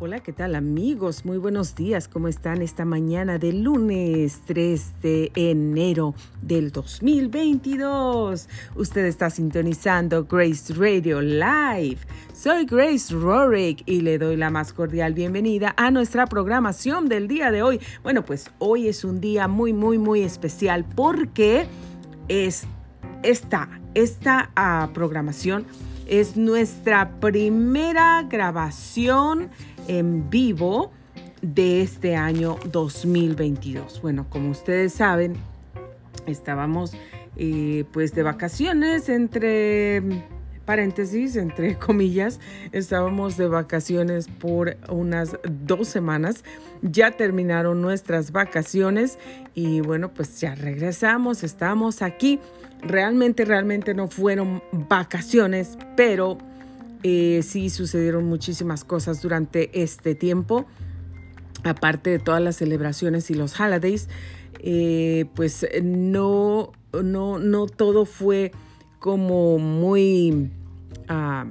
Hola, ¿qué tal amigos? Muy buenos días, ¿cómo están esta mañana de lunes 3 de enero del 2022? Usted está sintonizando Grace Radio Live. Soy Grace Rorick y le doy la más cordial bienvenida a nuestra programación del día de hoy. Bueno, pues hoy es un día muy, muy, muy especial porque es esta, esta uh, programación es nuestra primera grabación en vivo de este año 2022. Bueno, como ustedes saben, estábamos eh, pues de vacaciones entre paréntesis, entre comillas, estábamos de vacaciones por unas dos semanas. Ya terminaron nuestras vacaciones y bueno, pues ya regresamos, estamos aquí. Realmente, realmente no fueron vacaciones, pero eh, sí sucedieron muchísimas cosas durante este tiempo, aparte de todas las celebraciones y los holidays, eh, pues no, no, no todo fue como muy uh,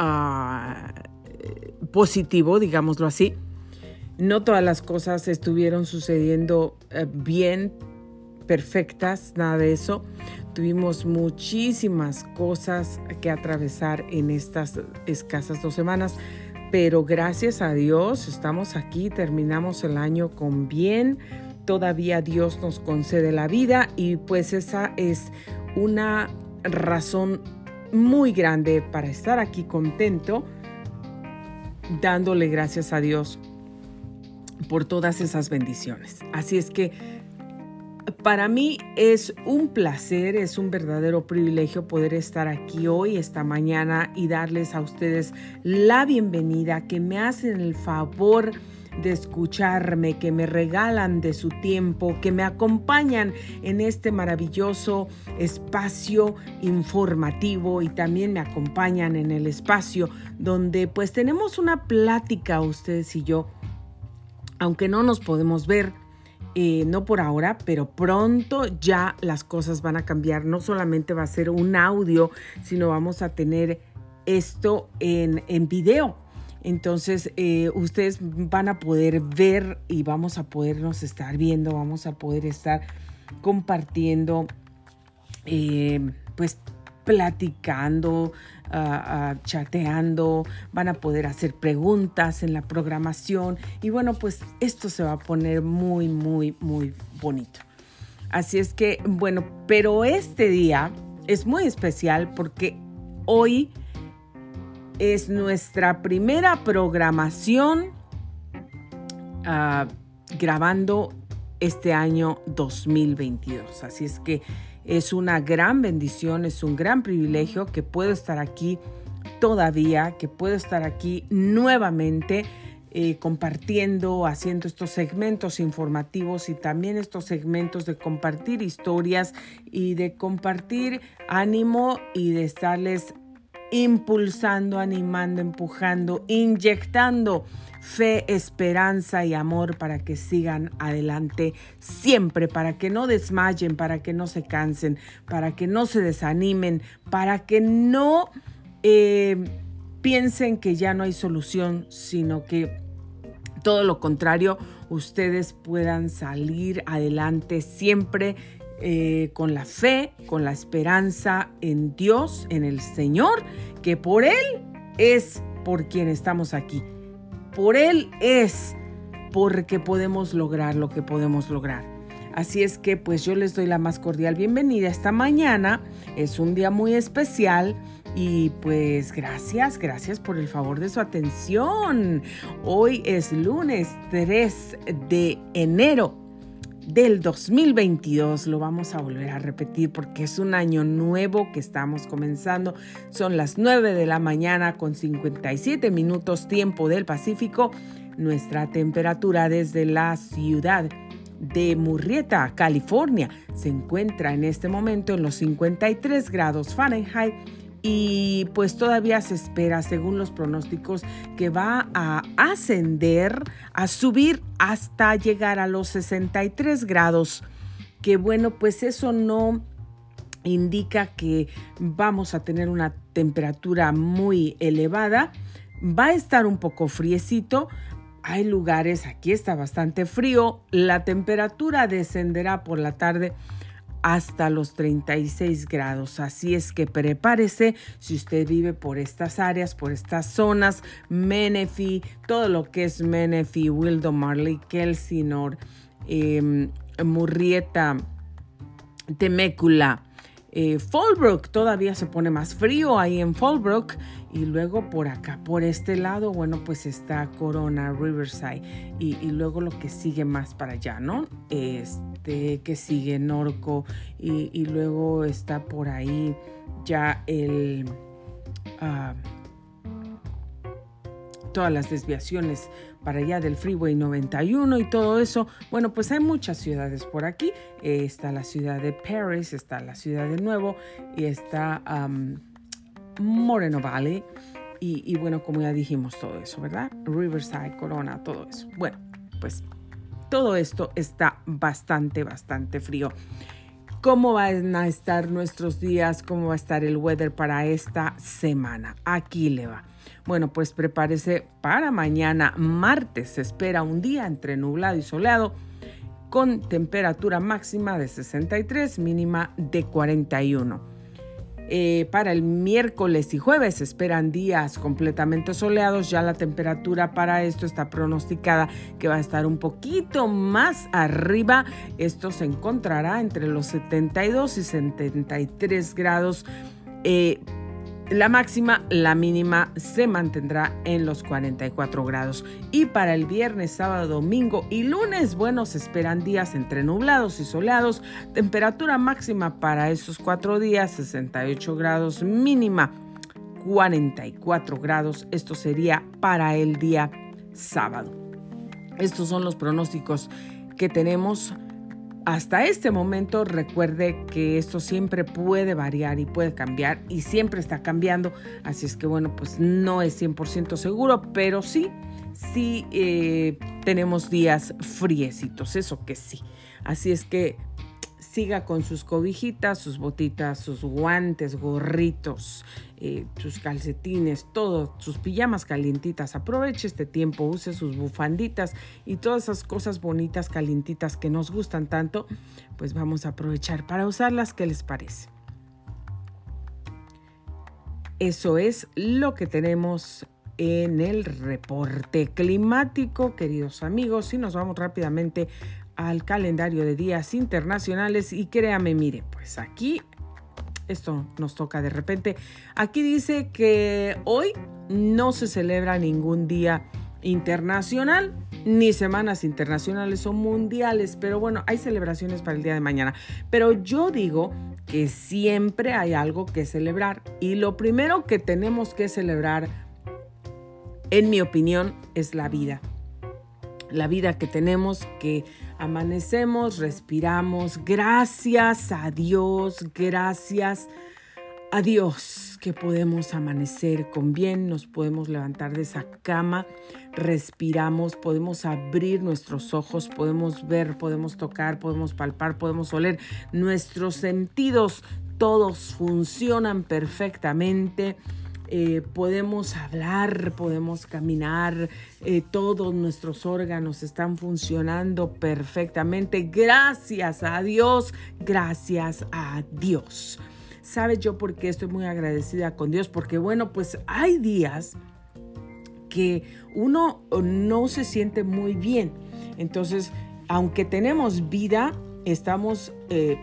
uh, positivo, digámoslo así. No todas las cosas estuvieron sucediendo uh, bien, perfectas, nada de eso. Tuvimos muchísimas cosas que atravesar en estas escasas dos semanas, pero gracias a Dios estamos aquí, terminamos el año con bien, todavía Dios nos concede la vida y pues esa es una razón muy grande para estar aquí contento, dándole gracias a Dios por todas esas bendiciones. Así es que para mí es un placer, es un verdadero privilegio poder estar aquí hoy, esta mañana y darles a ustedes la bienvenida, que me hacen el favor de escucharme, que me regalan de su tiempo, que me acompañan en este maravilloso espacio informativo y también me acompañan en el espacio donde pues tenemos una plática ustedes y yo, aunque no nos podemos ver eh, no por ahora, pero pronto ya las cosas van a cambiar. No solamente va a ser un audio, sino vamos a tener esto en, en video. Entonces, eh, ustedes van a poder ver y vamos a podernos estar viendo, vamos a poder estar compartiendo, eh, pues platicando, chateando, van a poder hacer preguntas en la programación y bueno, pues esto se va a poner muy, muy, muy bonito. Así es que, bueno, pero este día es muy especial porque hoy es nuestra primera programación uh, grabando este año 2022. Así es que es una gran bendición, es un gran privilegio que puedo estar aquí todavía, que puedo estar aquí nuevamente. Eh, compartiendo, haciendo estos segmentos informativos y también estos segmentos de compartir historias y de compartir ánimo y de estarles impulsando, animando, empujando, inyectando fe, esperanza y amor para que sigan adelante siempre, para que no desmayen, para que no se cansen, para que no se desanimen, para que no eh, piensen que ya no hay solución, sino que todo lo contrario, ustedes puedan salir adelante siempre eh, con la fe, con la esperanza en Dios, en el Señor, que por Él es por quien estamos aquí por Él es porque podemos lograr lo que podemos lograr. Así es que pues yo les doy la más cordial bienvenida esta mañana. Es un día muy especial y pues gracias, gracias por el favor de su atención. Hoy es lunes 3 de enero del 2022. Lo vamos a volver a repetir porque es un año nuevo que estamos comenzando. Son las 9 de la mañana con 57 minutos tiempo del Pacífico. Nuestra temperatura desde la ciudad de Murrieta, California, se encuentra en este momento en los 53 grados Fahrenheit y pues todavía se espera, según los pronósticos, que va a ascender, a subir hasta llegar a los 63 grados. Que bueno, pues eso no indica que vamos a tener una temperatura muy elevada, Va a estar un poco friecito. Hay lugares, aquí está bastante frío. La temperatura descenderá por la tarde hasta los 36 grados. Así es que prepárese si usted vive por estas áreas, por estas zonas, Menifee, todo lo que es Menifee, Wildomarley, Kelsinor, eh, Murrieta, Temécula, eh, Fallbrook todavía se pone más frío ahí en Fallbrook y luego por acá, por este lado, bueno, pues está Corona, Riverside y, luego lo que sigue más para allá, ¿no? Este que sigue Norco y, luego está por ahí ya el... Ah, todas las desviaciones para allá del Freeway 91 y todo eso. Bueno, pues hay muchas ciudades por aquí. está la ciudad de Paris, está la ciudad de Nuevo y está Moreno Valley. Y, bueno, como ya dijimos todo eso, ¿verdad? Riverside, Corona, todo eso. Bueno, pues todo esto está bastante, bastante frío. ¿Cómo van a estar nuestros días? ¿Cómo va a estar el weather para esta semana? Aquí le va. Bueno, pues prepárese para mañana, martes. Se espera un día entre nublado y soleado con temperatura máxima de 63, mínima de 41. Eh, para el miércoles y jueves se esperan días completamente soleados. Ya la temperatura para esto está pronosticada que va a estar un poquito más arriba. Esto se encontrará entre los 72 y 73 grados. Eh, la máxima, la mínima se mantendrá en los 44 grados. Y para el viernes, sábado, domingo y lunes, bueno, se esperan días entre nublados y soleados. Temperatura máxima para esos cuatro días, 68 grados, mínima 44 grados. Esto sería para el día sábado. Estos son los pronósticos que tenemos hasta este momento recuerde que esto siempre puede variar y puede cambiar y siempre está cambiando, así es que bueno, pues no es 100% seguro, pero sí, sí eh, tenemos días friecitos, eso que sí. Así es que siga con sus cobijitas, sus botitas, sus guantes, gorritos, eh, sus calcetines, todo, sus pijamas calientitas. Aproveche este tiempo, use sus bufanditas y todas esas cosas bonitas, calientitas que nos gustan tanto, pues vamos a aprovechar para usarlas. ¿Qué les parece? Eso es lo que tenemos en el reporte climático, queridos amigos, y nos vamos rápidamente al calendario de días internacionales y créame, mire, pues aquí esto nos toca de repente. Aquí dice que hoy no se celebra ningún día internacional ni semanas internacionales o mundiales, pero bueno, hay celebraciones para el día de mañana. Pero yo digo que siempre hay algo que celebrar y lo primero que tenemos que celebrar, en mi opinión, es la vida. La vida que tenemos, que amanecemos, respiramos. Gracias a Dios, gracias a Dios que podemos amanecer con bien, nos podemos levantar de esa cama, respiramos, podemos abrir nuestros ojos, podemos ver, podemos tocar, podemos palpar, podemos oler. Nuestros sentidos todos funcionan perfectamente eh, podemos hablar, podemos caminar, eh, todos nuestros órganos están funcionando perfectamente. Gracias a Dios, gracias a Dios. ¿Sabe yo por qué estoy muy agradecida con Dios? Porque bueno, pues hay días que uno no se siente muy bien. Entonces, aunque tenemos vida, estamos... Eh,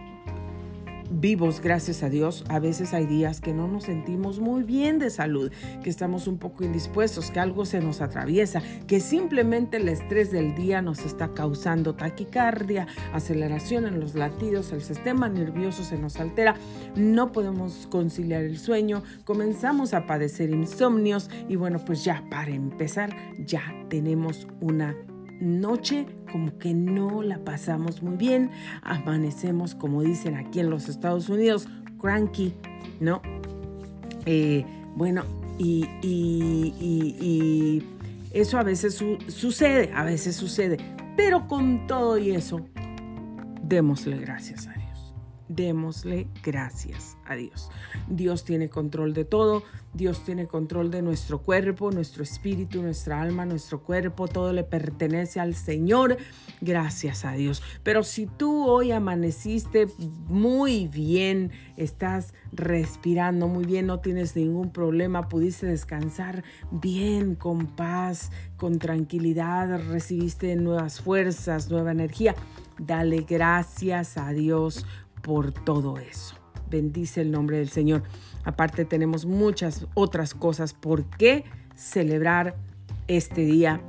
vivos, gracias a Dios. A veces hay días que no nos sentimos muy bien de salud, que estamos un poco indispuestos, que algo se nos atraviesa, que simplemente el estrés del día nos está causando taquicardia, aceleración en los latidos, el sistema nervioso se nos altera, no podemos conciliar el sueño, comenzamos a padecer insomnios y bueno, pues ya para empezar, ya tenemos una noche como que no la pasamos muy bien, amanecemos como dicen aquí en los Estados Unidos, cranky, ¿no? Eh, bueno, y, eso a veces sucede, a veces sucede, pero con todo y eso, démosle gracias a Dios. Démosle gracias a Dios. Dios tiene control de todo, Dios tiene control de nuestro cuerpo, nuestro espíritu, nuestra alma, nuestro cuerpo, todo le pertenece al Señor. Gracias a Dios. Pero si tú hoy amaneciste muy bien, estás respirando muy bien, no tienes ningún problema, pudiste descansar bien, con paz, con tranquilidad, recibiste nuevas fuerzas, nueva energía, dale gracias a Dios por todo eso. Bendice el nombre del Señor. Aparte tenemos muchas otras cosas por qué celebrar este día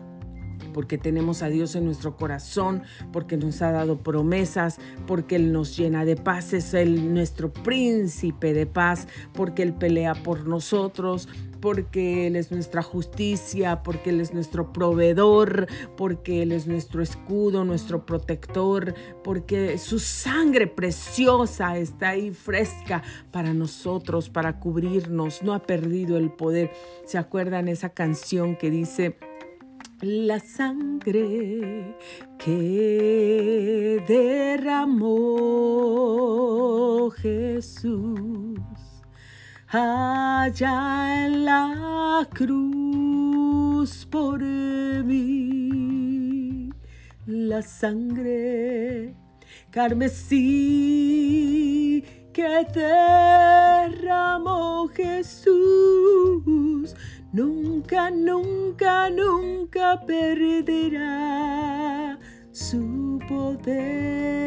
porque tenemos a Dios en nuestro corazón, porque nos ha dado promesas, porque Él nos llena de paz, es Él nuestro príncipe de paz, porque Él pelea por nosotros, porque Él es nuestra justicia, porque Él es nuestro proveedor, porque Él es nuestro escudo, nuestro protector, porque su sangre preciosa está ahí fresca para nosotros, para cubrirnos, no ha perdido el poder. ¿Se acuerdan esa canción que dice... La sangre que derramó Jesús allá en la cruz por mí. La sangre carmesí que derramó Jesús nunca, nunca, nunca perderá su poder.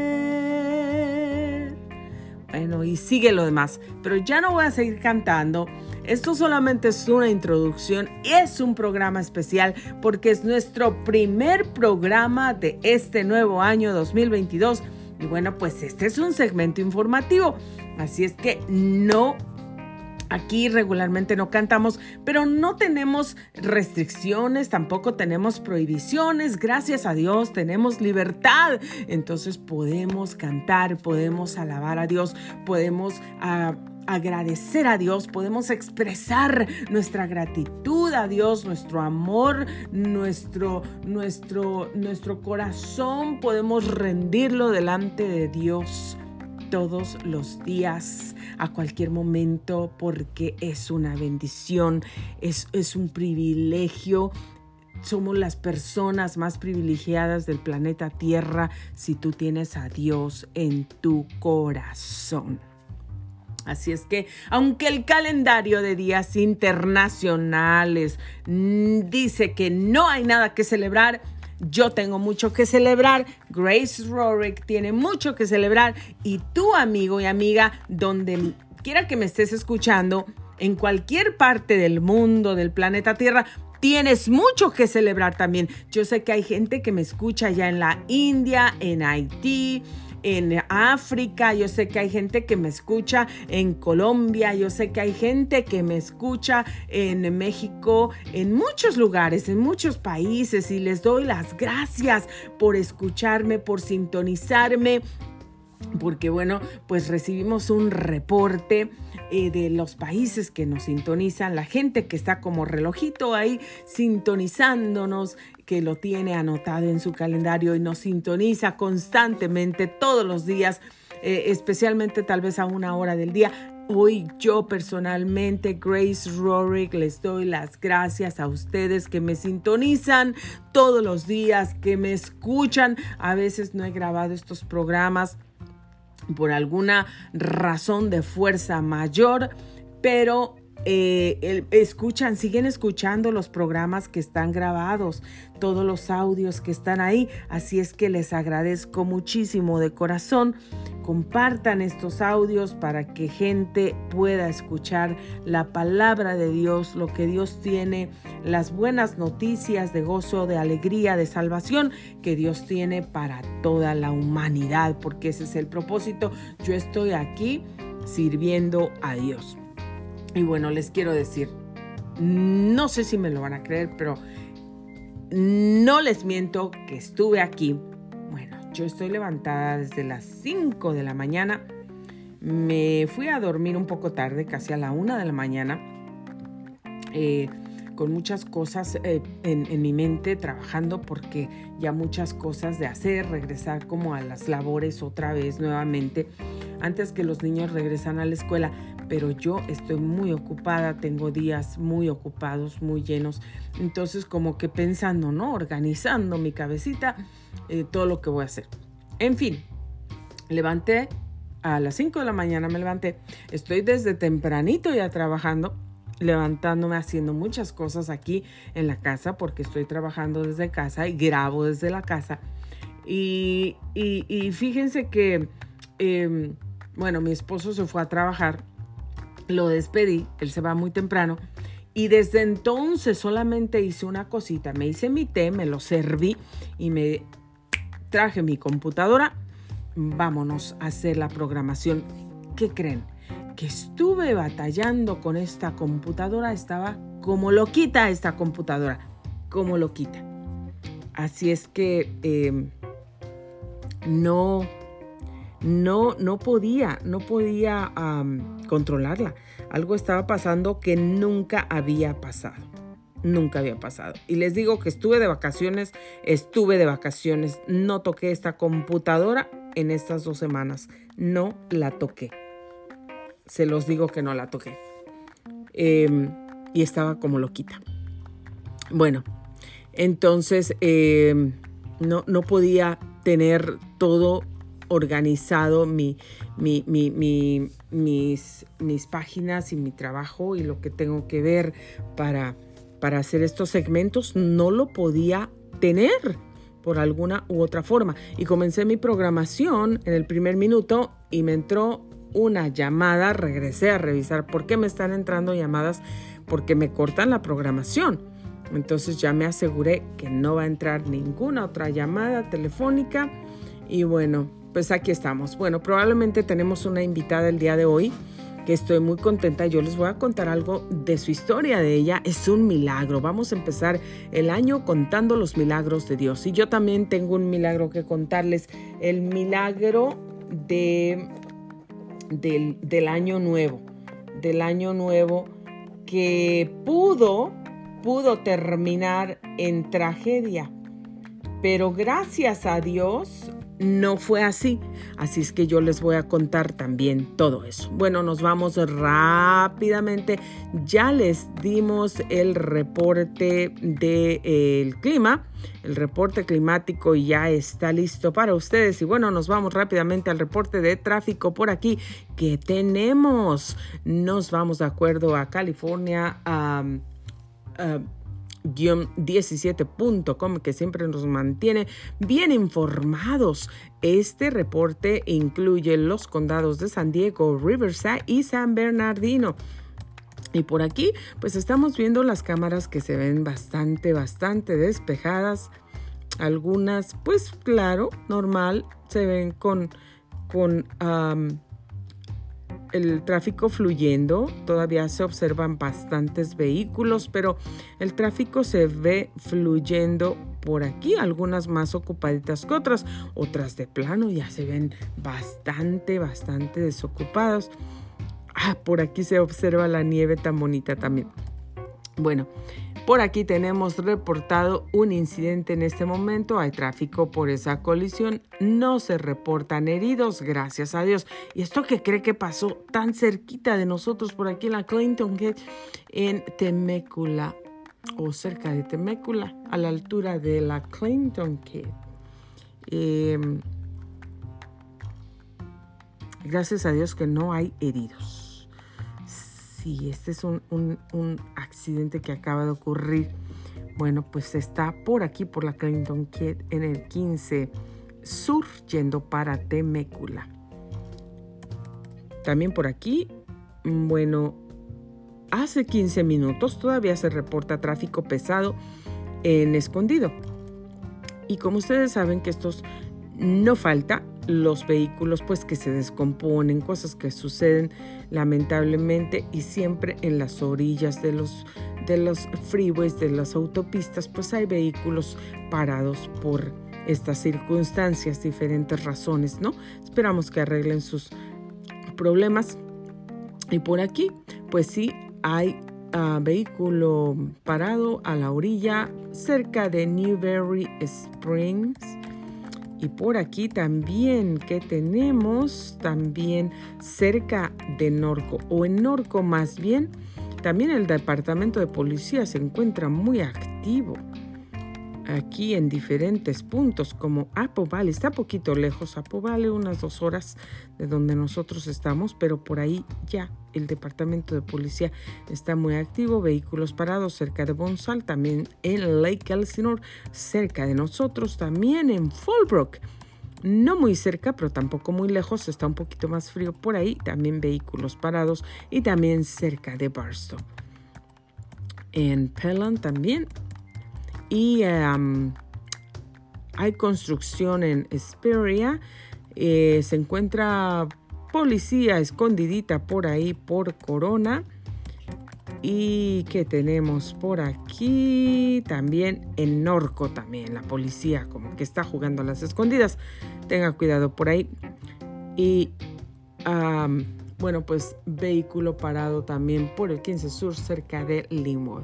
Bueno, y sigue lo demás, pero ya no voy a seguir cantando. Esto solamente es una introducción, es un programa especial porque es nuestro primer programa de este nuevo año 2022. Y bueno, pues este es un segmento informativo, así es que no Aquí regularmente no cantamos, pero no tenemos restricciones, tampoco tenemos prohibiciones. Gracias a Dios tenemos libertad. Entonces podemos cantar, podemos alabar a Dios, podemos... Ah, agradecer a Dios, podemos expresar nuestra gratitud a Dios, nuestro amor, nuestro, nuestro, nuestro corazón, podemos rendirlo delante de Dios todos los días, a cualquier momento, porque es una bendición, es, es un privilegio somos las personas más privilegiadas del planeta Tierra si tú tienes a Dios en tu corazón. Así es que, aunque el calendario de días internacionales mm, dice que no hay nada que celebrar, yo tengo mucho que celebrar, Grace Rorick tiene mucho que celebrar y tu amigo y amiga, donde quiera que me estés escuchando, en cualquier parte del mundo, del planeta Tierra, tienes mucho que celebrar también. Yo sé que hay gente que me escucha ya en la India, en Haití, en África, yo sé que hay gente que me escucha en Colombia, yo sé que hay gente que me escucha en México, en muchos lugares, en muchos países y les doy las gracias por escucharme, por sintonizarme porque bueno, pues recibimos un reporte eh, de los países que nos sintonizan, la gente que está como relojito ahí sintonizándonos, que lo tiene anotado en su calendario y nos sintoniza constantemente todos los días, eh, especialmente tal vez a una hora del día. Hoy yo personalmente, Grace Rorick, les doy las gracias a ustedes que me sintonizan todos los días, que me escuchan. A veces no he grabado estos programas por alguna razón de fuerza mayor, pero eh, escuchan, siguen escuchando los programas que están grabados, todos los audios que están ahí. Así es que les agradezco muchísimo de corazón. Compartan estos audios para que gente pueda escuchar la palabra de Dios, lo que Dios tiene, las buenas noticias de gozo, de alegría, de salvación que Dios tiene para toda la humanidad, porque ese es el propósito. Yo estoy aquí sirviendo a Dios. Y bueno, les quiero decir, no sé si me lo van a creer, pero no les miento que estuve aquí. Bueno, yo estoy levantada desde las 5 de la mañana. Me fui a dormir un poco tarde, casi a la 1 de la mañana, eh, con muchas cosas eh, en, en mi mente, trabajando porque ya muchas cosas de hacer, regresar como a las labores otra vez nuevamente antes que los niños regresan a la escuela. Pero yo estoy muy ocupada, tengo días muy ocupados, muy llenos. Entonces como que pensando, ¿no? Organizando mi cabecita, eh, todo lo que voy a hacer. En fin, levanté a las 5 de la mañana, me levanté. Estoy desde tempranito ya trabajando levantándome haciendo muchas cosas aquí en la casa porque estoy trabajando desde casa y grabo desde la casa. Y, fíjense que, em, bueno, mi esposo se fue a trabajar, lo despedí, él se va muy temprano. Y desde entonces solamente hice una cosita, me hice mi té, me lo serví y me traje mi computadora. Vámonos a hacer la programación. ¿Qué creen? que estuve batallando con esta computadora, estaba como loquita esta computadora, como loquita. Así es que em, no, no, no podía, no podía controlarla. Algo estaba pasando que nunca había pasado. Nunca había pasado. Y les digo que estuve de vacaciones, estuve de vacaciones. No toqué esta computadora en estas dos semanas. No la toqué se los digo que no la toqué. Em, y estaba como loquita. Bueno, entonces em, no, no, podía tener todo organizado, mi, mi, mis, mis, páginas y mi trabajo y lo que tengo que ver para, para hacer estos segmentos, no lo podía tener por alguna u otra forma. Y comencé mi programación en el primer minuto y me entró una llamada, regresé a revisar por qué me están entrando llamadas, porque me cortan la programación. Entonces ya me aseguré que no va a entrar ninguna otra llamada telefónica y bueno, pues aquí estamos. Bueno, probablemente tenemos una invitada el día de hoy que estoy muy contenta. Yo les voy a contar algo de su historia de ella. Es un milagro. Vamos a empezar el año contando los milagros de Dios. Y yo también tengo un milagro que contarles. El milagro de del, año nuevo, del año nuevo que pudo, pudo terminar en tragedia. Pero gracias a Dios no fue así. Así es que yo les voy a contar también todo eso. Bueno, nos vamos rápidamente. Ya les dimos el reporte del clima. El reporte climático ya está listo para ustedes. Y bueno, nos vamos rápidamente al reporte de tráfico por aquí que tenemos. Nos vamos de acuerdo a California. a 17.com que siempre nos mantiene bien informados. Este reporte incluye los condados de San Diego, Riverside y San Bernardino. Y por aquí, pues estamos viendo las cámaras que se ven bastante, bastante despejadas. Algunas, pues claro, normal, se ven con, con el tráfico fluyendo, todavía se observan bastantes vehículos, pero el tráfico se ve fluyendo por aquí, algunas más ocupaditas que otras, otras de plano ya se ven bastante, bastante desocupadas. Ah, por aquí se observa la nieve tan bonita también. Bueno, por aquí tenemos reportado un incidente en este momento. Hay tráfico por esa colisión. No se reportan heridos, gracias a Dios. ¿Y esto que cree que pasó tan cerquita de nosotros por aquí en la Clinton Gate, en Temecula, o cerca de Temecula, a la altura de la Clinton Gate? Em, gracias a Dios que no hay heridos y este es un, accidente que acaba de ocurrir. Bueno, pues está por aquí, por la Clinton Kid, en el 15 Sur, yendo para Temecula. También por aquí, bueno, hace 15 minutos todavía se reporta tráfico pesado en Escondido. Y como ustedes saben que estos no falta los vehículos pues que se descomponen, cosas que suceden lamentablemente y siempre en las orillas de los de los freeways, de las autopistas, pues hay vehículos parados por estas circunstancias, diferentes razones, ¿no? Esperamos que arreglen sus problemas. Y por aquí, pues sí, hay uh, vehículo parado a la orilla cerca de Newberry Springs Y por aquí también que tenemos, también cerca de Norco, o en Norco más bien, también el departamento de policía se encuentra muy activo aquí en diferentes puntos como Apple Valley. Está poquito lejos, Apple Valley, unas dos horas de donde nosotros estamos, pero por ahí ya el departamento de policía está muy activo. Vehículos parados cerca de Bonsal, también en Lake Elsinore, cerca de nosotros, también en Fallbrook. No muy cerca, pero tampoco muy lejos, está un poquito más frío por ahí. También vehículos parados y también cerca de Barstow. En Pelham también y hay construcción en Esperia. Eh, se encuentra policía escondidita por ahí por Corona. Y que tenemos por aquí también en Norco también la policía como que está jugando a las escondidas. Tenga cuidado por ahí. Y bueno, pues vehículo parado también por el 15 Sur cerca de Linwood.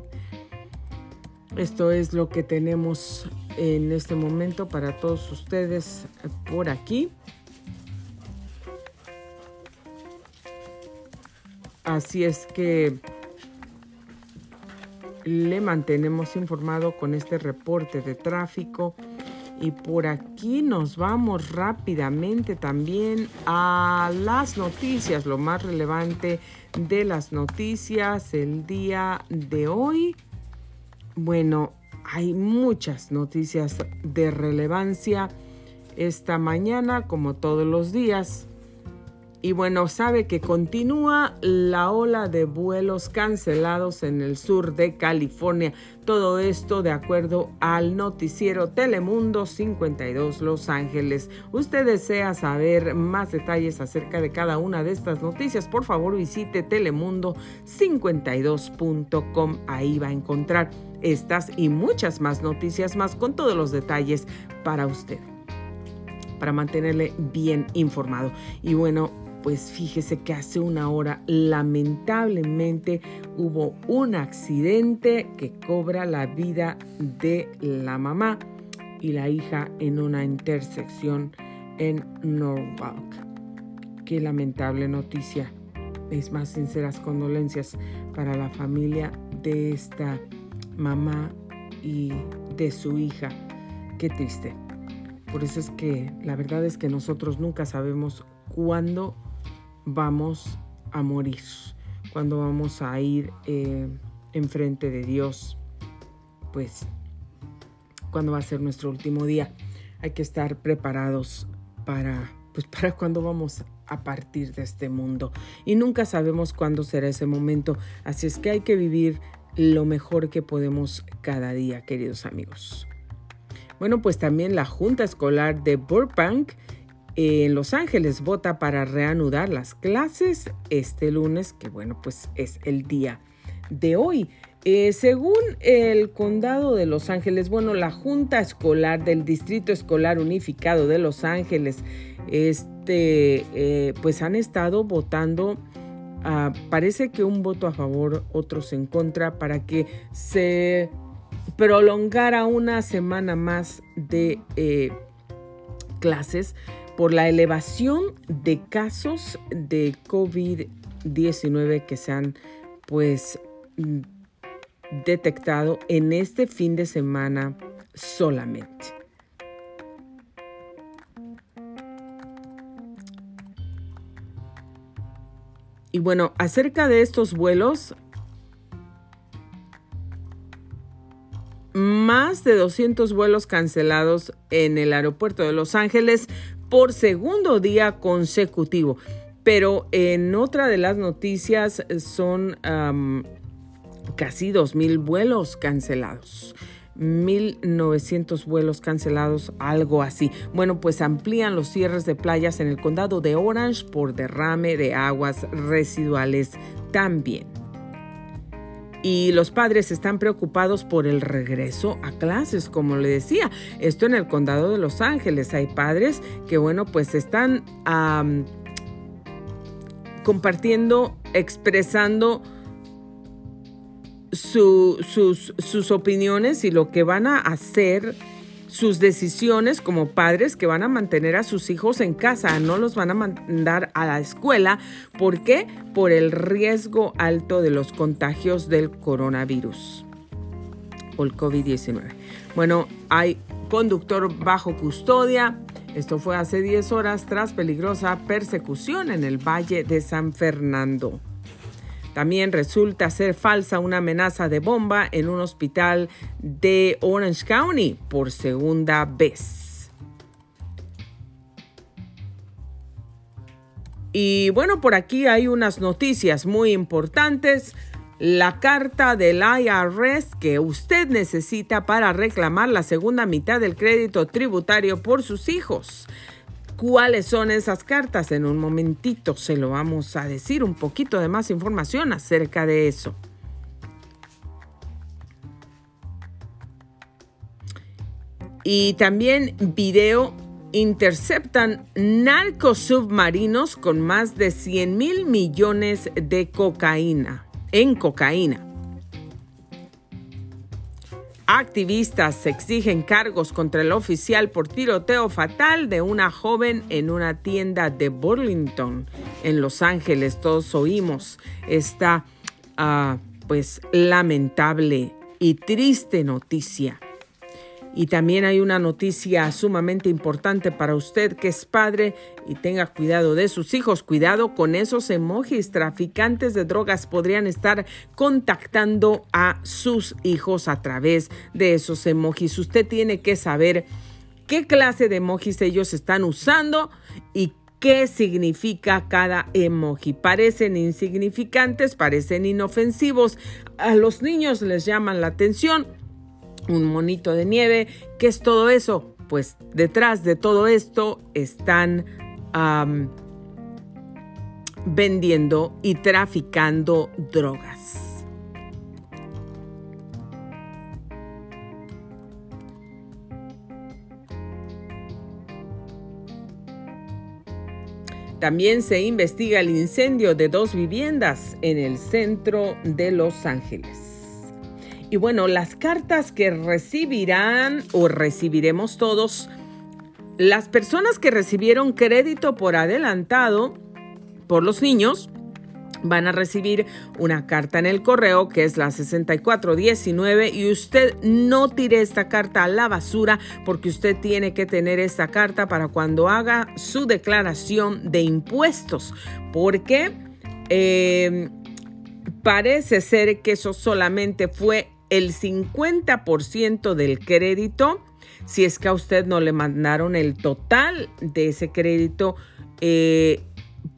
Esto es lo que tenemos en este momento para todos ustedes por aquí. Así es que le mantenemos informado con este reporte de tráfico. Y por aquí nos vamos rápidamente también a las noticias, lo más relevante de las noticias el día de hoy. Bueno, hay muchas noticias de relevancia esta mañana, como todos los días. Y bueno, sabe que continúa la ola de vuelos cancelados en el sur de California. Todo esto de acuerdo al noticiero Telemundo 52 Los Ángeles. Usted desea saber más detalles acerca de cada una de estas noticias, por favor visite telemundo52.com. Ahí va a encontrar estas y muchas más noticias más con todos los detalles para usted para mantenerle bien informado. Y bueno, pues fíjese que hace una hora lamentablemente hubo un accidente que cobra la vida de la mamá y la hija en una intersección en Norwalk. Qué lamentable noticia. Es más sinceras condolencias para la familia de esta mamá y de su hija. Qué triste. Por eso es que la verdad es que nosotros nunca sabemos cuándo vamos a morir, cuando vamos a ir eh, enfrente de Dios, pues cuando va a ser nuestro último día. Hay que estar preparados para, pues para cuando vamos a partir de este mundo. Y nunca sabemos cuándo será ese momento. Así es que hay que vivir lo mejor que podemos cada día, queridos amigos. Bueno, pues también la Junta Escolar de Burbank en Los Ángeles vota para reanudar las clases este lunes, que bueno, pues es el día de hoy. Eh, según el condado de Los Ángeles, bueno, la Junta Escolar del Distrito Escolar Unificado de Los Ángeles, este, eh, pues han estado votando, ah, parece que un voto a favor, otros en contra, para que se prolongara una semana más de eh, clases por la elevación de casos de COVID-19 que se han pues mm, detectado en este fin de semana solamente. Y bueno, acerca de estos vuelos, más de 200 vuelos cancelados en el aeropuerto de Los Ángeles por segundo día consecutivo. Pero en otra de las noticias son casi 2.000 vuelos cancelados. 1.900 vuelos cancelados, algo así. Bueno, pues amplían los cierres de playas en el condado de Orange por derrame de aguas residuales también y los padres están preocupados por el regreso a clases, como le decía. Esto en el condado de Los Ángeles. Hay padres que, bueno, pues están compartiendo, expresando sus, opiniones y lo que van a hacer sus decisiones como padres que van a mantener a sus hijos en casa, no los van a mandar a la escuela. ¿Por qué? Por el riesgo alto de los contagios del coronavirus o el COVID-19. Bueno, hay conductor bajo custodia. Esto fue hace 10 horas tras peligrosa persecución en el Valle de San Fernando. También resulta ser falsa una amenaza de bomba en un hospital de Orange County por segunda vez. Y bueno, por aquí hay unas noticias muy importantes. La carta del IRS que usted necesita para reclamar la segunda mitad del crédito tributario por sus hijos. ¿Cuáles son esas cartas? En un momentito se lo vamos a decir un poquito de más información acerca de eso. Y también video interceptan narcos submarinos con más de 100 mil millones de cocaína, en cocaína. Activistas exigen cargos contra el oficial por tiroteo fatal de una joven en una tienda de Burlington, en Los Ángeles. Todos oímos esta, ah, pues, lamentable y triste noticia. Y también hay una noticia sumamente importante para usted que es padre y tenga cuidado de sus hijos. Cuidado con esos emojis. Traficantes de drogas podrían estar contactando a sus hijos a través de esos emojis. Usted tiene que saber qué clase de emojis ellos están usando y qué significa cada emoji. Parecen insignificantes, parecen inofensivos. A los niños les llaman la atención un monito de nieve. ¿Qué es todo eso? Pues detrás de todo esto están vendiendo y traficando drogas. También se investiga el incendio de dos viviendas en el centro de Los Ángeles. Y bueno, las cartas que recibirán o recibiremos todos, las personas que recibieron crédito por adelantado por los niños, van a recibir una carta en el correo que es la 6419 y usted no tire esta carta a la basura porque usted tiene que tener esta carta para cuando haga su declaración de impuestos porque eh, parece ser que eso solamente fue el 50% del crédito. Si es que a usted no le mandaron el total de ese crédito, eh,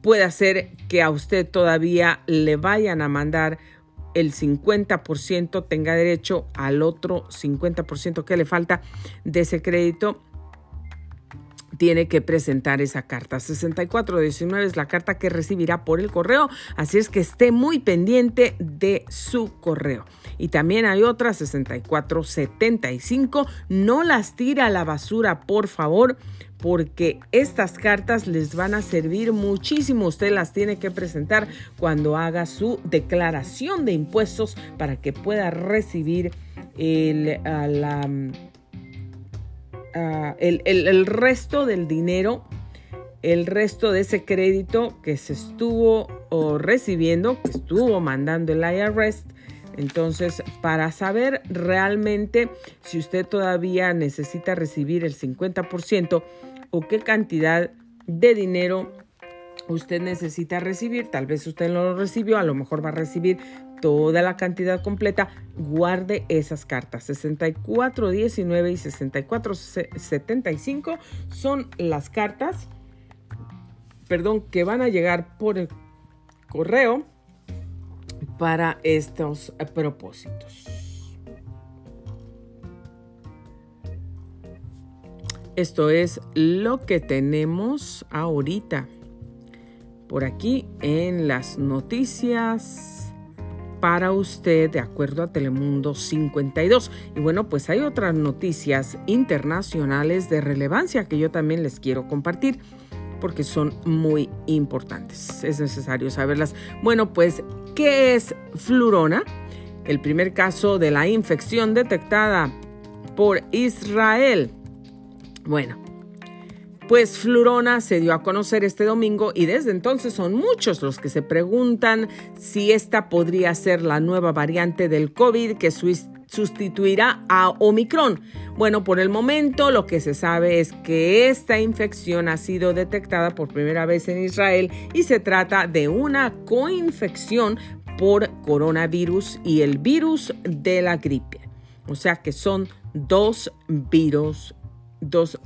puede hacer que a usted todavía le vayan a mandar el 50%, tenga derecho al otro 50% que le falta de ese crédito tiene que presentar esa carta. 6419 es la carta que recibirá por el correo, así es que esté muy pendiente de su correo. Y también hay otra 6475, no las tira a la basura, por favor, porque estas cartas les van a servir muchísimo. Usted las tiene que presentar cuando haga su declaración de impuestos para que pueda recibir el, la Ah, el, resto del dinero, el resto de ese crédito que se estuvo recibiendo, que estuvo mandando el IRS. Entonces, para saber realmente si usted todavía necesita recibir el 50% o qué cantidad de dinero usted necesita recibir, tal vez usted no lo recibió, a lo mejor va a recibir toda la cantidad completa, guarde esas cartas. 6419 y 6475 son las cartas, perdón, que van a llegar por el correo para estos propósitos. Esto es lo que tenemos ahorita por aquí en las noticias para usted de acuerdo a Telemundo 52. Y bueno, pues hay otras noticias internacionales de relevancia que yo también les quiero compartir porque son muy importantes. Es necesario saberlas. Bueno, pues, ¿qué es flurona? El primer caso de la infección detectada por Israel Bueno, pues Flurona se dio a conocer este domingo y desde entonces son muchos los que se preguntan si esta podría ser la nueva variante del COVID que sustituirá a Omicron. Bueno, por el momento lo que se sabe es que esta infección ha sido detectada por primera vez en Israel y se trata de una coinfección por coronavirus y el virus de la gripe. O sea que son dos virus, dos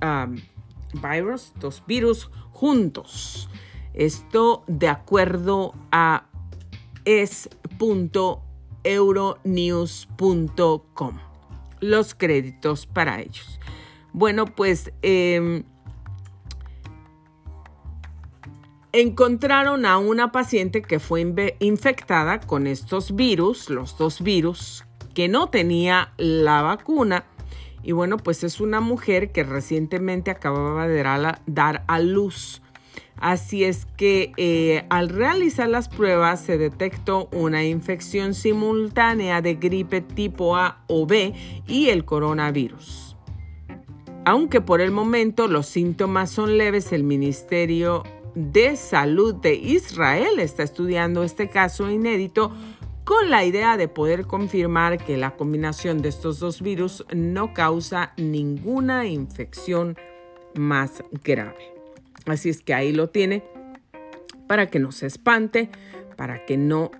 virus, dos virus juntos. Esto de acuerdo a es.euronews.com. Los créditos para ellos. Bueno, pues em, encontraron a una paciente que fue infectada con estos virus, los dos virus, que no tenía la vacuna. Y bueno, pues es una mujer que recientemente acababa de dar a luz. Así es que eh, al realizar las pruebas se detectó una infección simultánea de gripe tipo A o B y el coronavirus. Aunque por el momento los síntomas son leves, el Ministerio de Salud de Israel está estudiando este caso inédito con la idea de poder confirmar que la combinación de estos dos virus no causa ninguna infección más grave. Así es que ahí lo tiene para que no se espante, para que no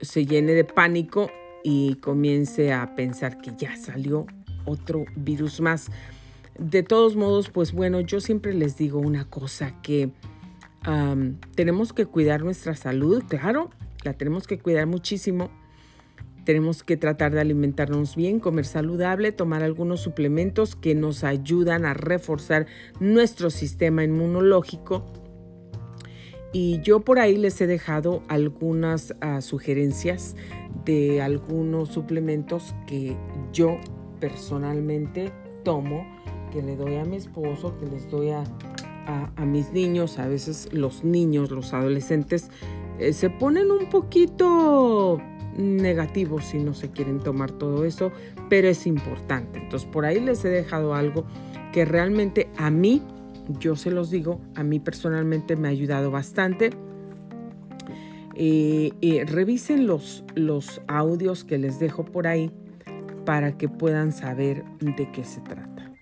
se llene de pánico y comience a pensar que ya salió otro virus más. De todos modos, pues bueno, yo siempre les digo una cosa que tenemos que cuidar nuestra salud, claro, la tenemos que cuidar muchísimo. Tenemos que tratar de alimentarnos bien, comer saludable, tomar algunos suplementos que nos ayudan a reforzar nuestro sistema inmunológico. Y yo por ahí les he dejado algunas ah, sugerencias de algunos suplementos que yo personalmente tomo, que le doy a mi esposo, que les doy a, a, mis niños, a veces los niños, los adolescentes, eh, se ponen un poquito negativos si no se quieren tomar todo eso, pero es importante. Entonces por ahí les he dejado algo que realmente a mí, yo se los digo, a mí personalmente me ha ayudado bastante. Eh, eh, revisen los, los audios que les dejo por ahí para que puedan saber de qué se trata.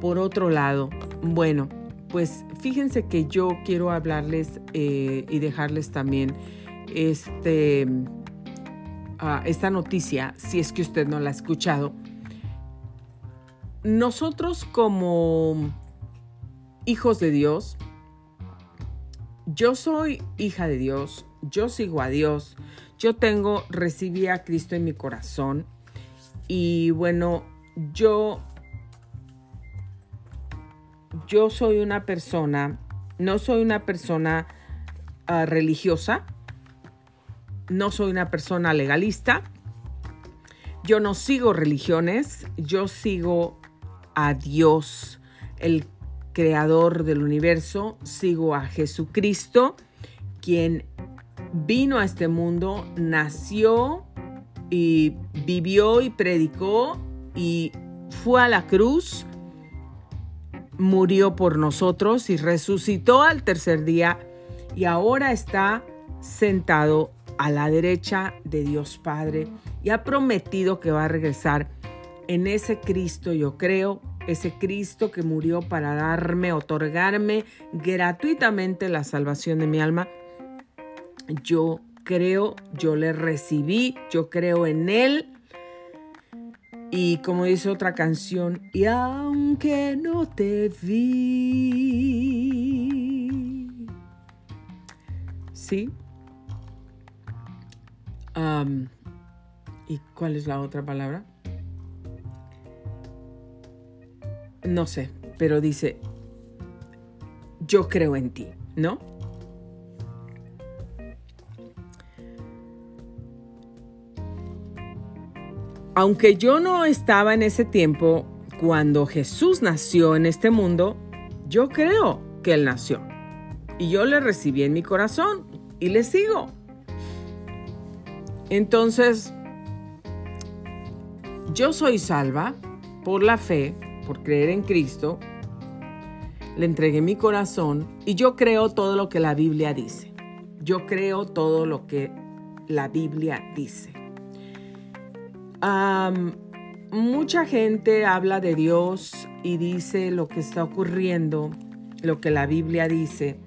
Por otro lado, bueno, pues fíjense que yo quiero hablarles eh, y dejarles también este, ah, esta noticia, si es que usted no la ha escuchado. Nosotros como hijos de Dios, yo soy hija de Dios, yo sigo a Dios, yo tengo, recibí a Cristo en mi corazón y bueno, yo yo soy una persona, no soy una persona ah, religiosa, no soy una persona legalista, yo no sigo religiones, yo sigo a Dios, el creador del universo, sigo a Jesucristo, quien vino a este mundo, nació y vivió y predicó y fue a la cruz murió por nosotros y resucitó al tercer día y ahora está sentado a la derecha de Dios Padre y ha prometido que va a regresar en ese Cristo, yo creo, ese Cristo que murió para darme, otorgarme gratuitamente la salvación de mi alma. Yo creo, yo le recibí, yo creo en Él y como dice otra canción, y aunque no te vi. ¿Sí? ¿Y cuál es la otra palabra? No sé, pero dice, yo creo en ti, ¿no? Aunque yo no estaba en ese tiempo cuando Jesús nació en este mundo, yo creo que Él nació. Y yo le recibí en mi corazón y le sigo. Entonces, yo soy salva por la fe por creer en Cristo, le entregué mi corazón y yo creo todo lo que la Biblia dice. Yo creo todo lo que la Biblia dice. Mucha gente habla de Dios y dice lo que está ocurriendo, lo que la Biblia dice.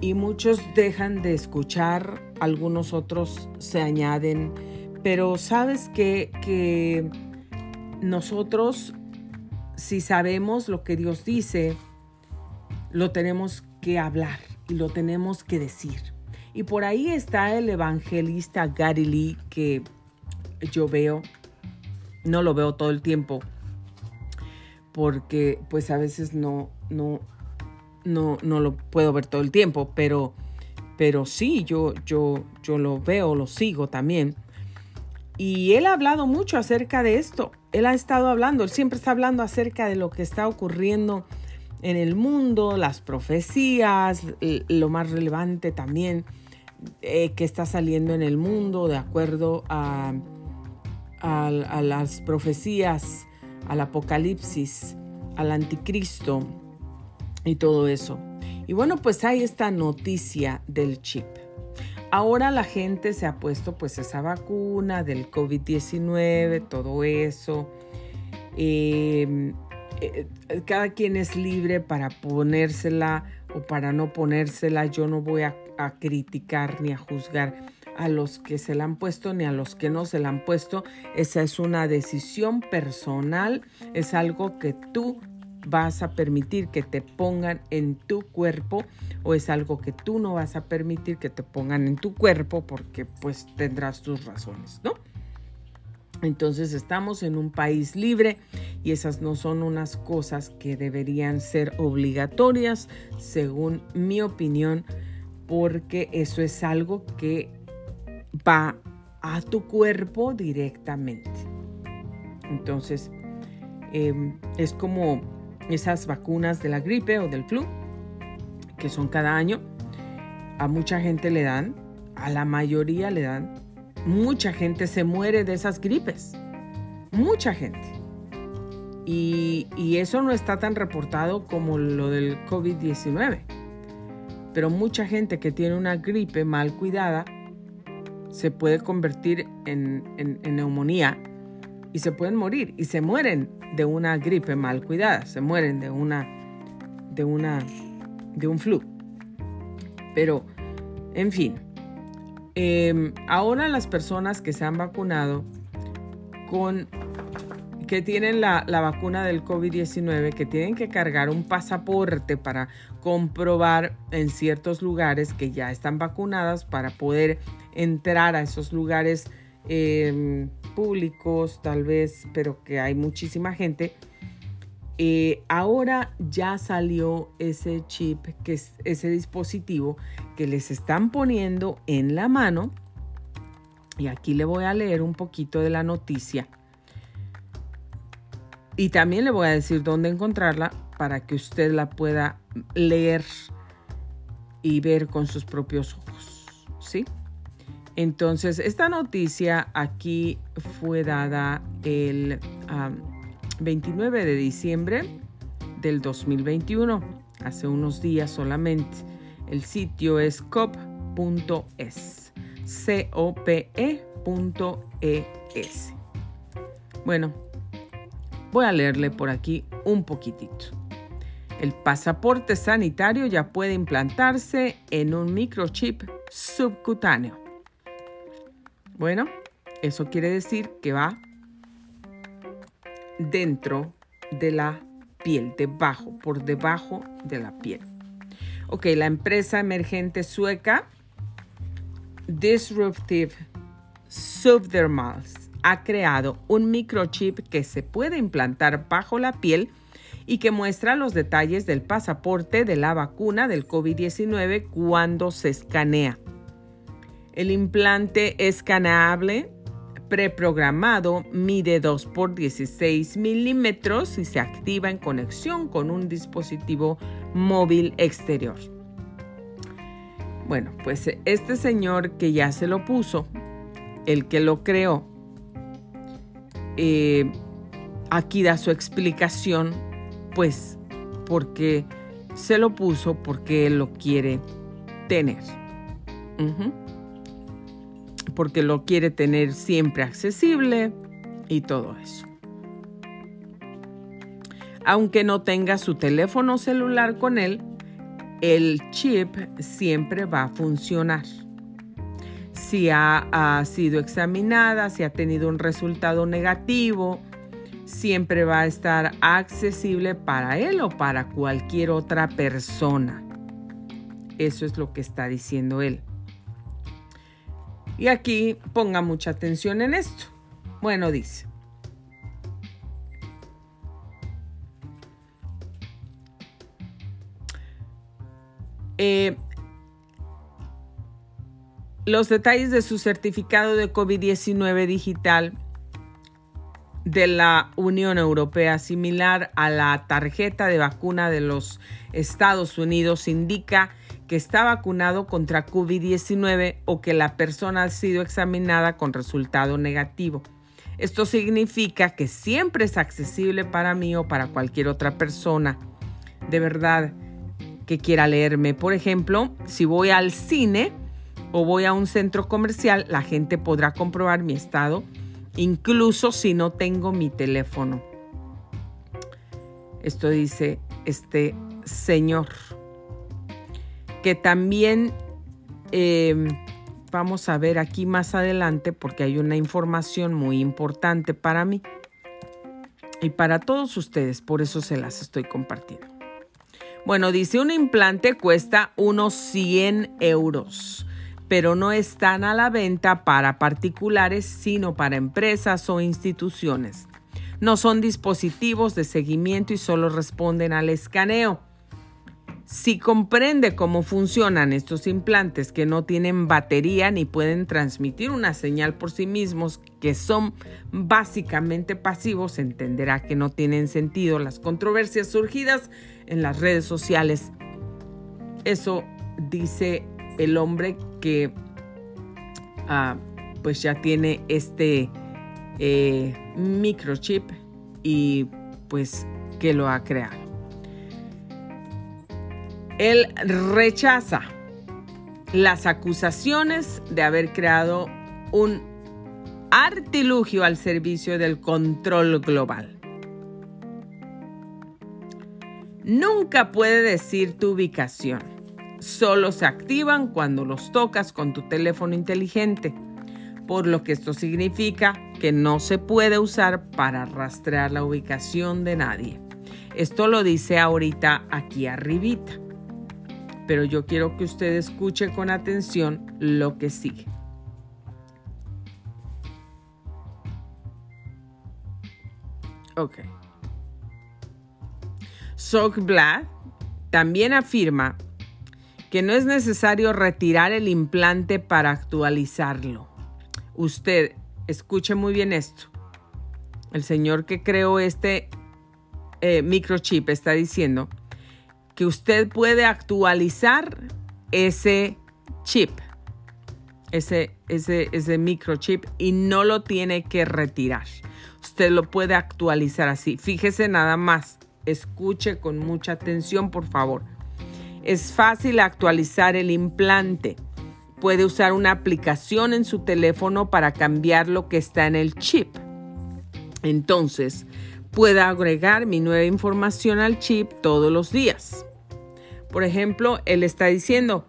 Y muchos dejan de escuchar, algunos otros se añaden. Pero sabes que, que nosotros, si sabemos lo que Dios dice, lo tenemos que hablar y lo tenemos que decir. Y por ahí está el evangelista Gary Lee que yo veo, no lo veo todo el tiempo, porque pues a veces no, no, no, no lo puedo ver todo el tiempo, pero, pero sí, yo, yo, yo lo veo, lo sigo también. Y él ha hablado mucho acerca de esto. Él ha estado hablando, él siempre está hablando acerca de lo que está ocurriendo en el mundo, las profecías, lo más relevante también eh, que está saliendo en el mundo de acuerdo a, a las profecías, al apocalipsis, al anticristo y todo eso. Y bueno, pues hay esta noticia del chip. Ahora la gente se ha puesto pues esa vacuna del COVID-19, todo eso. Em, eh, cada quien es libre para ponérsela o para no ponérsela. Yo no voy a, a, criticar ni a juzgar a los que se la han puesto ni a los que no se la han puesto. Esa es una decisión personal, es algo que tú vas a permitir que te pongan en tu cuerpo o es algo que tú no vas a permitir que te pongan en tu cuerpo porque pues tendrás tus razones, ¿no? Entonces estamos en un país libre y esas no son unas cosas que deberían ser obligatorias, según mi opinión, porque eso es algo que va a tu cuerpo directamente. Entonces, em, es como esas vacunas de la gripe o del flu, que son cada año. A mucha gente le dan, a la mayoría le dan. Mucha gente se muere de esas gripes. Mucha gente. Y, y eso no está tan reportado como lo del COVID-19. Pero mucha gente que tiene una gripe mal cuidada se puede convertir en, en neumonía y se pueden morir y se mueren de una gripe mal cuidada, se mueren de una de una de un flu. Pero, en fin, em, ahora las personas que se han vacunado con que tienen la, la vacuna del COVID-19, que tienen que cargar un pasaporte para comprobar en ciertos lugares que ya están vacunadas para poder entrar a esos lugares Em, públicos tal vez, pero que hay muchísima gente. Eh, ahora ya salió ese chip, que es ese dispositivo que les están poniendo en la mano. Y aquí le voy a leer un poquito de la noticia. Y también le voy a decir dónde encontrarla para que usted la pueda leer y ver con sus propios ojos. ¿Sí? Entonces, esta noticia aquí fue dada el 29 de diciembre del 2021, hace unos días solamente. El sitio es cop.es, C-O-P-E.es. Bueno, voy a leerle por aquí un poquitito. El pasaporte sanitario ya puede implantarse en un microchip subcutáneo. Bueno, eso quiere decir que va dentro de la piel, debajo, por debajo de la piel. Ok, la empresa emergente sueca Disruptive Subdermals ha creado un microchip que se puede implantar bajo la piel y que muestra los detalles del pasaporte de la vacuna del COVID-19 cuando se escanea. El implante escaneable preprogramado mide 2 por 16 milímetros y se activa en conexión con un dispositivo móvil exterior. Bueno, pues este señor que ya se lo puso, el que lo creó, eh, aquí da su explicación, pues porque se lo puso porque él lo quiere tener. Porque lo quiere tener siempre accesible y todo eso. Aunque no tenga su teléfono celular con él, el chip siempre va a funcionar. Si ha, sido examinada, si ha tenido un resultado negativo, siempre va a estar accesible para él o para cualquier otra persona. Eso es lo que está diciendo él. Y aquí ponga mucha atención en esto. Bueno, dice. Eh, los detalles de su certificado de COVID-19 digital de la Unión Europea, similar a la tarjeta de vacuna de los Estados Unidos, indica que está vacunado contra COVID-19 o que la persona ha sido examinada con resultado negativo. Esto significa que siempre es accesible para mí o para cualquier otra persona. De verdad, que quiera leerme. Por ejemplo, si voy al cine o voy a un centro comercial, la gente podrá comprobar mi estado, incluso si no tengo mi teléfono. Esto dice este señor. Que también em, vamos a ver aquí más adelante porque hay una información muy importante para mí y para todos ustedes, por eso se las estoy compartiendo. Bueno, dice un implante cuesta unos 100 euros, pero no están a la venta para particulares, sino para empresas o instituciones. No son dispositivos de seguimiento y solo responden al escaneo. Si comprende cómo funcionan estos implantes que no tienen batería ni pueden transmitir una señal por sí mismos, que son básicamente pasivos, entenderá que no tienen sentido las controversias surgidas en las redes sociales. Eso dice el hombre que ah, pues ya tiene este eh, microchip y pues que lo ha creado. Él rechaza las acusaciones de haber creado un artilugio al servicio del control global. Nunca puede decir tu ubicación. Solo se activan cuando los tocas con tu teléfono inteligente, por lo que esto significa que no se puede usar para rastrear la ubicación de nadie. Esto lo dice ahorita aquí arribita pero yo quiero que usted escuche con atención lo que sigue. Ok. Sockblad también afirma que no es necesario retirar el implante para actualizarlo. Usted, escuche muy bien esto. El señor que creó este eh, microchip está diciendo que usted puede actualizar ese chip, ese, ese, ese microchip y no lo tiene que retirar. Usted lo puede actualizar así. Fíjese nada más. Escuche con mucha atención, por favor. Es fácil actualizar el implante. Puede usar una aplicación en su teléfono para cambiar lo que está en el chip. Entonces, pueda agregar mi nueva información al chip todos los días. Por ejemplo, él está diciendo,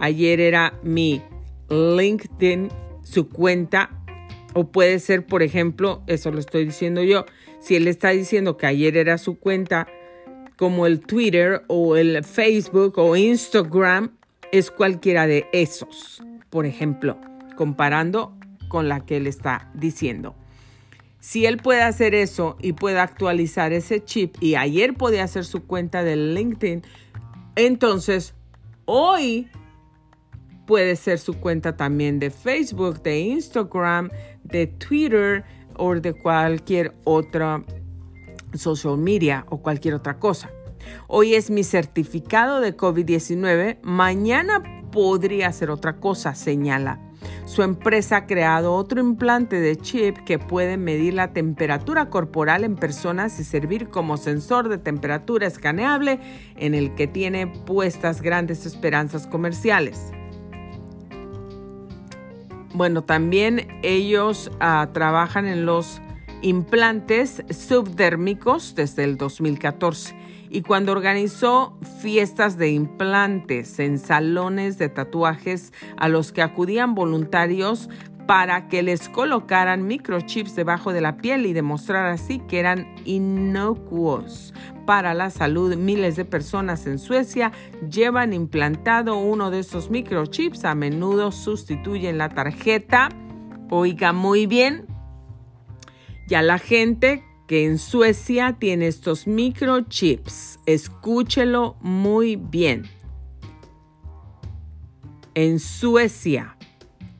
ayer era mi LinkedIn, su cuenta, o puede ser, por ejemplo, eso lo estoy diciendo yo, si él está diciendo que ayer era su cuenta, como el Twitter o el Facebook o Instagram, es cualquiera de esos, por ejemplo, comparando con la que él está diciendo. Si él puede hacer eso y puede actualizar ese chip y ayer podía hacer su cuenta de LinkedIn, entonces hoy puede ser su cuenta también de Facebook, de Instagram, de Twitter o de cualquier otra social media o cualquier otra cosa. Hoy es mi certificado de COVID-19, mañana podría ser otra cosa, señala. Su empresa ha creado otro implante de chip que puede medir la temperatura corporal en personas y servir como sensor de temperatura escaneable en el que tiene puestas grandes esperanzas comerciales. Bueno, también ellos ah, trabajan en los implantes subdérmicos desde el 2014 y cuando organizó fiestas de implantes en salones de tatuajes a los que acudían voluntarios para que les colocaran microchips debajo de la piel y demostrar así que eran inocuos para la salud. Miles de personas en Suecia llevan implantado uno de esos microchips. A menudo sustituyen la tarjeta. Oiga muy bien. Ya la gente que en Suecia tiene estos microchips. Escúchelo muy bien. En Suecia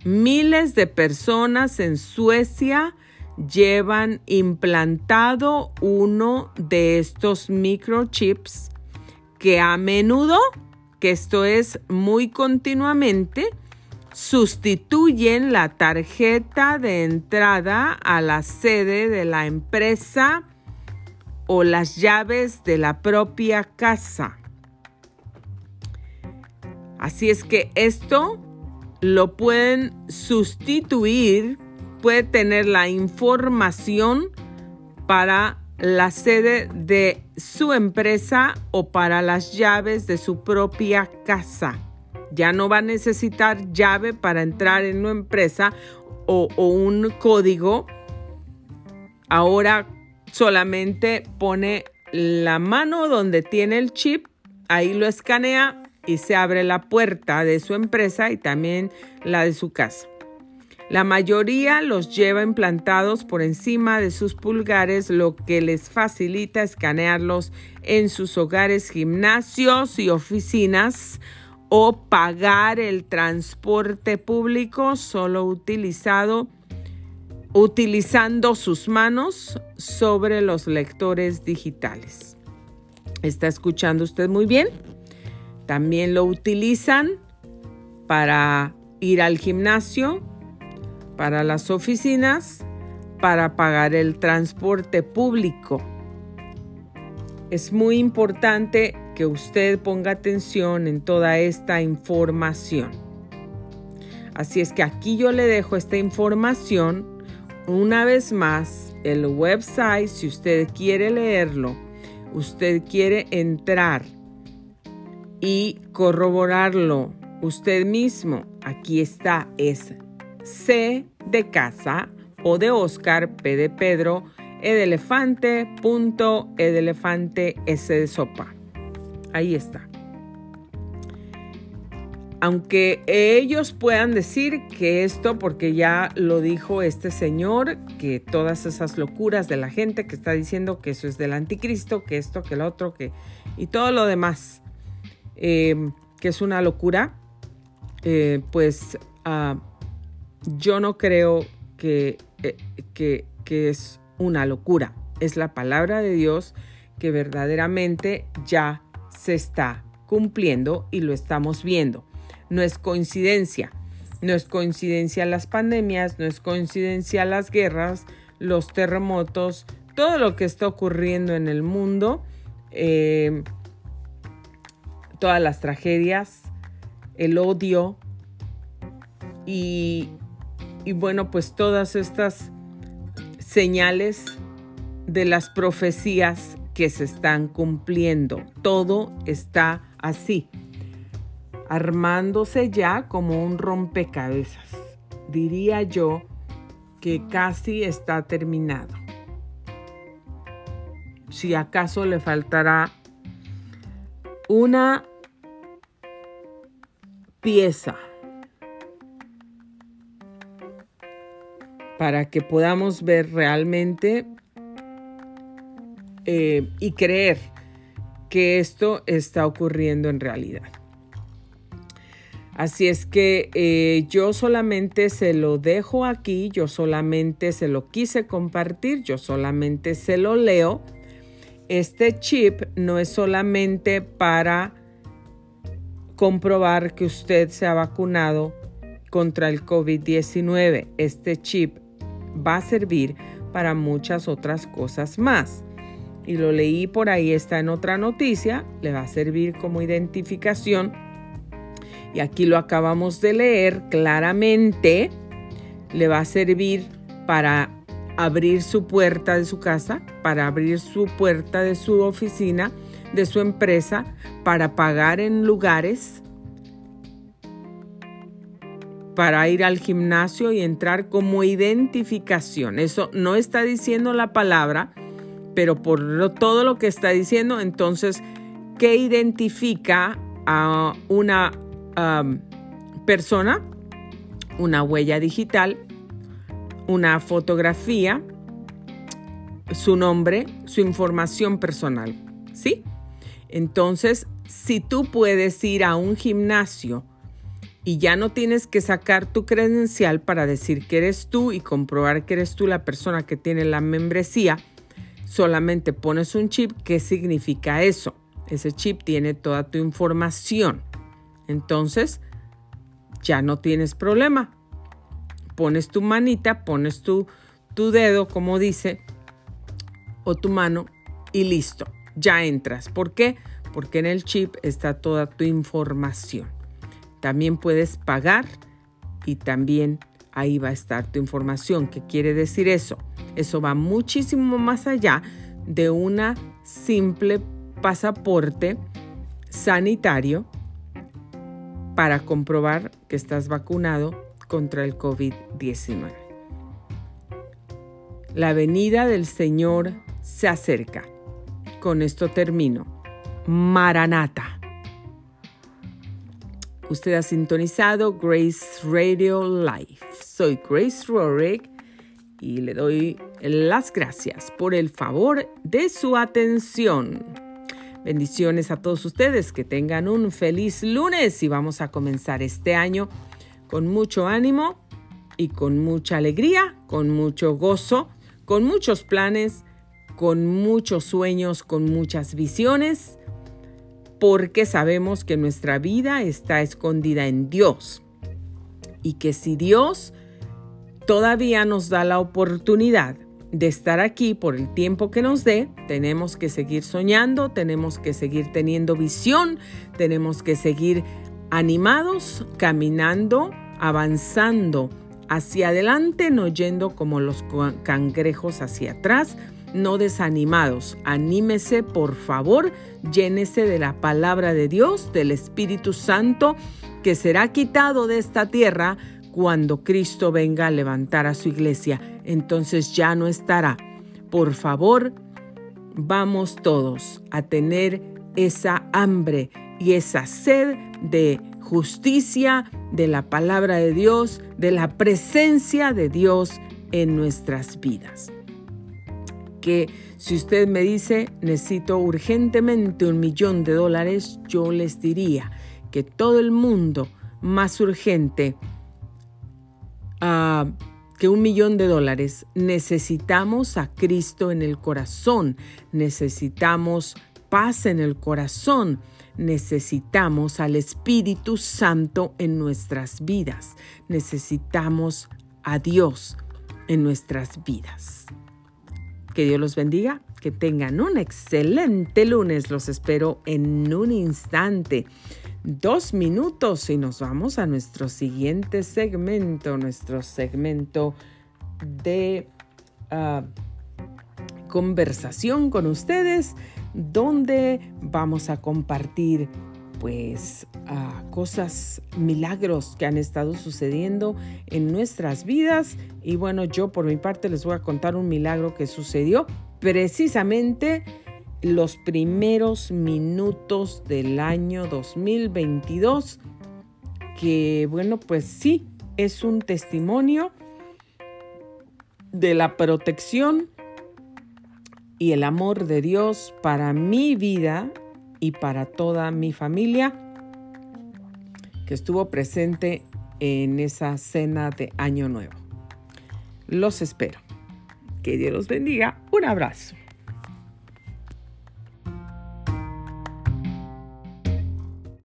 Miles de personas en Suecia llevan implantado uno de estos microchips que a menudo, que esto es muy continuamente, sustituyen la tarjeta de entrada a la sede de la empresa o las llaves de la propia casa. Así es que esto lo pueden sustituir, puede tener la información para la sede de su empresa o para las llaves de su propia casa. Ya no va a necesitar llave para entrar en una empresa o, o un código. Ahora solamente pone la mano donde tiene el chip, ahí lo escanea y se abre la puerta de su empresa y también la de su casa. La mayoría los lleva implantados por encima de sus pulgares, lo que les facilita escanearlos en sus hogares, gimnasios y oficinas o pagar el transporte público solo utilizado utilizando sus manos sobre los lectores digitales. ¿Está escuchando usted muy bien? También lo utilizan para ir al gimnasio, para las oficinas, para pagar el transporte público. Es muy importante que usted ponga atención en toda esta información. Así es que aquí yo le dejo esta información. Una vez más, el website, si usted quiere leerlo, usted quiere entrar y corroborarlo usted mismo. Aquí está, es C de casa, O de Oscar, P de Pedro, E de elefante, punto, E S de sopa. Ahí está. Aunque ellos puedan decir que esto, porque ya lo dijo este señor, que todas esas locuras de la gente que está diciendo que eso es del anticristo, que esto, que el otro, que y todo lo demás Em, que es una locura, eh, pues ah, yo no creo que, eh, que, que es una locura. Es la palabra de Dios que verdaderamente ya se está cumpliendo y lo estamos viendo. No es coincidencia. No es coincidencia las pandemias, no es coincidencia las guerras, los terremotos, todo lo que está ocurriendo en el mundo. Eh, todas las tragedias, el odio y, bueno, pues todas estas señales de las profecías que se están cumpliendo. Todo está así, armándose ya como un rompecabezas. Diría yo que casi está terminado. Si acaso le faltará una pieza para que podamos ver realmente eh, y creer que esto está ocurriendo en realidad. Así es que eh, yo solamente se lo dejo aquí, yo solamente se lo quise compartir, yo solamente se lo leo este chip no es solamente para comprobar que usted se ha vacunado contra el COVID-19. Este chip va a servir para muchas otras cosas más. Y lo leí por ahí, está en otra noticia, le va a servir como identificación. Y aquí lo acabamos de leer claramente, le va a servir para abrir su puerta de su casa, para abrir su puerta de su oficina, de su empresa, para pagar en lugares, para ir al gimnasio y entrar como identificación. Eso no está diciendo la palabra, pero por todo lo que está diciendo, entonces, ¿qué identifica a una persona? Una huella digital, una fotografía, su nombre, su información personal. ¿Sí? Entonces, si tú puedes ir a un gimnasio, y ya no tienes que sacar tu credencial para decir que eres tú y comprobar que eres tú la persona que tiene la membresía. Solamente pones un chip. ¿Qué significa eso? Ese chip tiene toda tu información. Entonces, ya no tienes problema. Pones tu manita, pones tu, tu dedo, como dice, o tu mano y listo. Ya entras. ¿Por qué? Porque en el chip está toda tu información. También puedes pagar y también ahí va a estar tu información. ¿Qué quiere decir eso? Eso va muchísimo más allá de una simple pasaporte sanitario para comprobar que estás vacunado contra el COVID-19. La venida del Señor se acerca. Con esto termino. Maranata. Usted ha sintonizado Grace Radio Live. Soy Grace Rorick y le doy las gracias por el favor de su atención. Bendiciones a todos ustedes, que tengan un feliz lunes y vamos a comenzar este año con mucho ánimo y con mucha alegría, con mucho gozo, con muchos planes, con muchos sueños, con muchas visiones porque sabemos que nuestra vida está escondida en Dios y que si Dios todavía nos da la oportunidad de estar aquí por el tiempo que nos dé, tenemos que seguir soñando, tenemos que seguir teniendo visión, tenemos que seguir animados, caminando, avanzando hacia adelante, no yendo como los cangrejos hacia atrás, no desanimados. Anímese, por favor, llénese de la palabra de Dios, del Espíritu Santo, que será quitado de esta tierra cuando Cristo venga a levantar a su iglesia. Entonces ya no estará. Por favor, vamos todos a tener esa hambre y esa sed de justicia, de la palabra de Dios, de la presencia de Dios en nuestras vidas si usted me dice necesito urgentemente un millón de dólares, yo les diría que todo el mundo más urgente ah, que un millón de dólares. Necesitamos a Cristo en el corazón, necesitamos paz en el corazón, necesitamos al Espíritu Santo en nuestras vidas, necesitamos a Dios en nuestras vidas. Que Dios los bendiga, que tengan un excelente lunes. Los espero en un instante. Dos minutos y nos vamos a nuestro siguiente segmento, nuestro segmento de ah, conversación con ustedes, donde vamos a compartir pues cosas, milagros que han estado sucediendo en nuestras vidas. Y bueno, yo por mi parte les voy a contar un milagro que sucedió precisamente los primeros minutos del año 2022, que bueno, pues sí, es un testimonio de la protección y el amor de Dios para mi vida y para toda mi familia que estuvo presente en esa cena de Año Nuevo. Los espero. Que Dios los bendiga. Un abrazo.